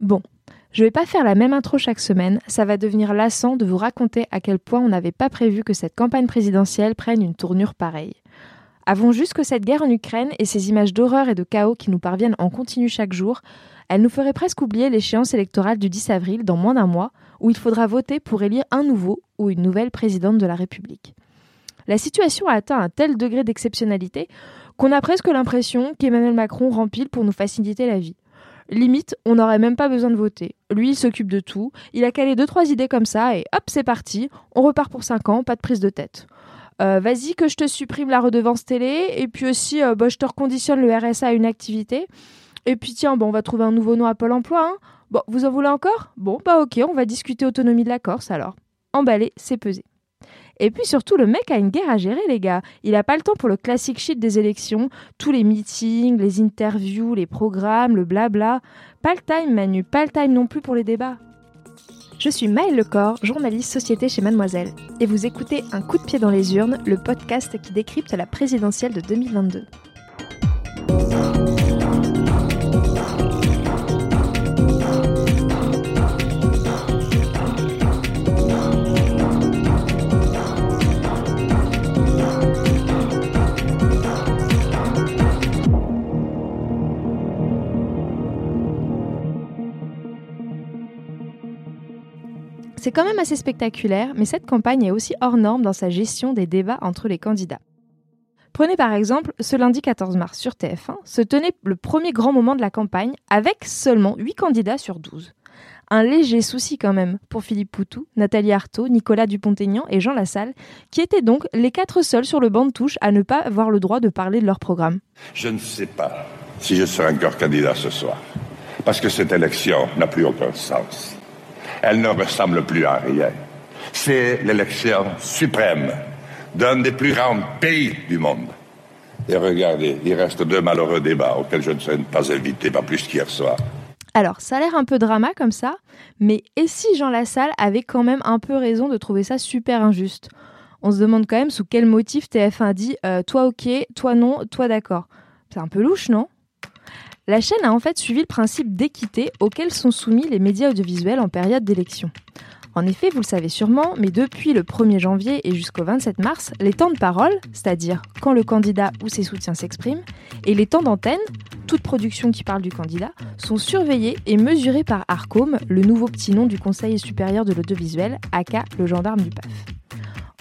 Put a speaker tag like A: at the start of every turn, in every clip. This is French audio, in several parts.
A: Bon, je vais pas faire la même intro chaque semaine. Ça va devenir lassant de vous raconter à quel point on n'avait pas prévu que cette campagne présidentielle prenne une tournure pareille. Avons juste que cette guerre en Ukraine et ces images d'horreur et de chaos qui nous parviennent en continu chaque jour, elle nous ferait presque oublier l'échéance électorale du 10 avril dans moins d'un mois, où il faudra voter pour élire un nouveau ou une nouvelle présidente de la République. La situation a atteint un tel degré d'exceptionnalité qu'on a presque l'impression qu'Emmanuel Macron rempile pour nous faciliter la vie. Limite, on n'aurait même pas besoin de voter. Lui, il s'occupe de tout, il a calé deux trois idées comme ça et hop, c'est parti, on repart pour 5 ans, pas de prise de tête. Euh, vas-y que je te supprime la redevance télé et puis aussi euh, bah, je te reconditionne le RSA à une activité. Et puis tiens, bon, on va trouver un nouveau nom à Pôle Emploi. Hein. Bon, vous en voulez encore? Bon, bah ok, on va discuter autonomie de la Corse alors. Emballé, c'est pesé. Et puis surtout, le mec a une guerre à gérer, les gars. Il n'a pas le temps pour le classique shit des élections, tous les meetings, les interviews, les programmes, le blabla. Pas le time, Manu, pas le time non plus pour les débats. Je suis Maëlle Lecor, journaliste société chez Mademoiselle, et vous écoutez Un coup de pied dans les urnes, le podcast qui décrypte la présidentielle de 2022. C'est quand même assez spectaculaire, mais cette campagne est aussi hors norme dans sa gestion des débats entre les candidats. Prenez par exemple ce lundi 14 mars sur TF1 se tenait le premier grand moment de la campagne avec seulement 8 candidats sur 12. Un léger souci quand même pour Philippe Poutou, Nathalie Arthaud, Nicolas Dupont-Aignan et Jean Lassalle, qui étaient donc les quatre seuls sur le banc de touche à ne pas avoir le droit de parler de leur programme.
B: Je ne sais pas si je serai encore candidat ce soir, parce que cette élection n'a plus aucun sens elle ne ressemble plus à rien. C'est l'élection suprême d'un des plus grands pays du monde. Et regardez, il reste deux malheureux débats auxquels je ne serai pas invité, pas plus qu'hier soir.
A: Alors, ça a l'air un peu drama comme ça, mais et si Jean Lassalle avait quand même un peu raison de trouver ça super injuste? On se demande quand même sous quel motif TF1 dit euh, toi ok, toi non, toi d'accord. C'est un peu louche, non? La chaîne a en fait suivi le principe d'équité auquel sont soumis les médias audiovisuels en période d'élection. En effet, vous le savez sûrement, mais depuis le 1er janvier et jusqu'au 27 mars, les temps de parole, c'est-à-dire quand le candidat ou ses soutiens s'expriment, et les temps d'antenne, toute production qui parle du candidat, sont surveillés et mesurés par ARCOM, le nouveau petit nom du Conseil supérieur de l'audiovisuel, aka le gendarme du PAF.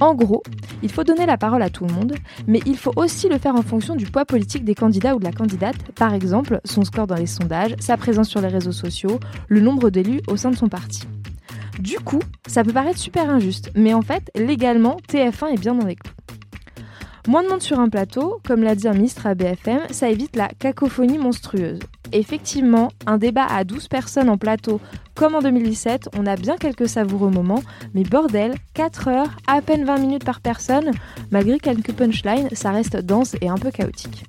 A: En gros, il faut donner la parole à tout le monde, mais il faut aussi le faire en fonction du poids politique des candidats ou de la candidate, par exemple son score dans les sondages, sa présence sur les réseaux sociaux, le nombre d'élus au sein de son parti. Du coup, ça peut paraître super injuste, mais en fait, légalement, TF1 est bien dans les clous. Moins de monde sur un plateau, comme l'a dit un ministre à BFM, ça évite la cacophonie monstrueuse. Effectivement, un débat à 12 personnes en plateau, comme en 2017, on a bien quelques savoureux moments, mais bordel, 4 heures, à peine 20 minutes par personne, malgré quelques punchlines, ça reste dense et un peu chaotique.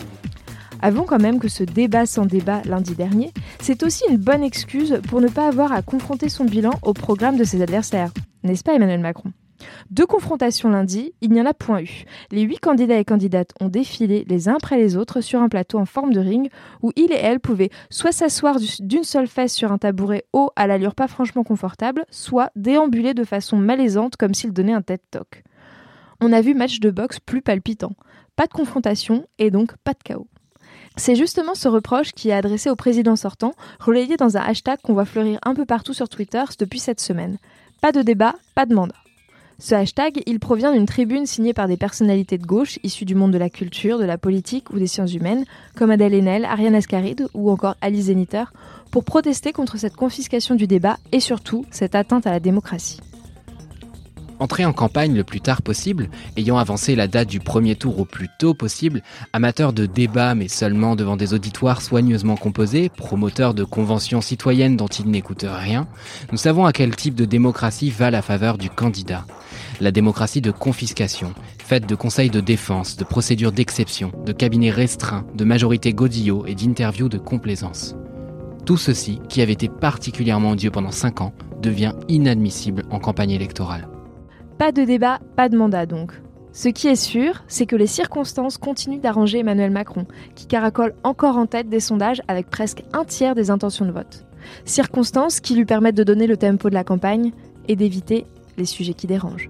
A: Avons quand même que ce débat sans débat lundi dernier, c'est aussi une bonne excuse pour ne pas avoir à confronter son bilan au programme de ses adversaires. N'est-ce pas Emmanuel Macron? Deux confrontations lundi, il n'y en a point eu. Les huit candidats et candidates ont défilé les uns après les autres sur un plateau en forme de ring où il et elle pouvaient soit s'asseoir d'une seule fesse sur un tabouret haut à l'allure pas franchement confortable, soit déambuler de façon malaisante comme s'ils donnaient un TED Talk. On a vu match de boxe plus palpitant. Pas de confrontation et donc pas de chaos. C'est justement ce reproche qui est adressé au président sortant, relayé dans un hashtag qu'on voit fleurir un peu partout sur Twitter depuis cette semaine. Pas de débat, pas de mandat. Ce hashtag, il provient d'une tribune signée par des personnalités de gauche issues du monde de la culture, de la politique ou des sciences humaines, comme Adèle Haenel, Ariane Ascaride ou encore Alice Zeniter, pour protester contre cette confiscation du débat et surtout cette atteinte à la démocratie.
C: Entrer en campagne le plus tard possible, ayant avancé la date du premier tour au plus tôt possible, amateur de débats mais seulement devant des auditoires soigneusement composés, promoteur de conventions citoyennes dont il n'écoute rien, nous savons à quel type de démocratie va la faveur du candidat. La démocratie de confiscation, faite de conseils de défense, de procédures d'exception, de cabinets restreints, de majorités godillots et d'interviews de complaisance. Tout ceci, qui avait été particulièrement odieux pendant 5 ans, devient inadmissible en campagne électorale.
A: Pas de débat, pas de mandat donc. Ce qui est sûr, c'est que les circonstances continuent d'arranger Emmanuel Macron, qui caracole encore en tête des sondages avec presque un tiers des intentions de vote. Circonstances qui lui permettent de donner le tempo de la campagne et d'éviter les sujets qui dérangent.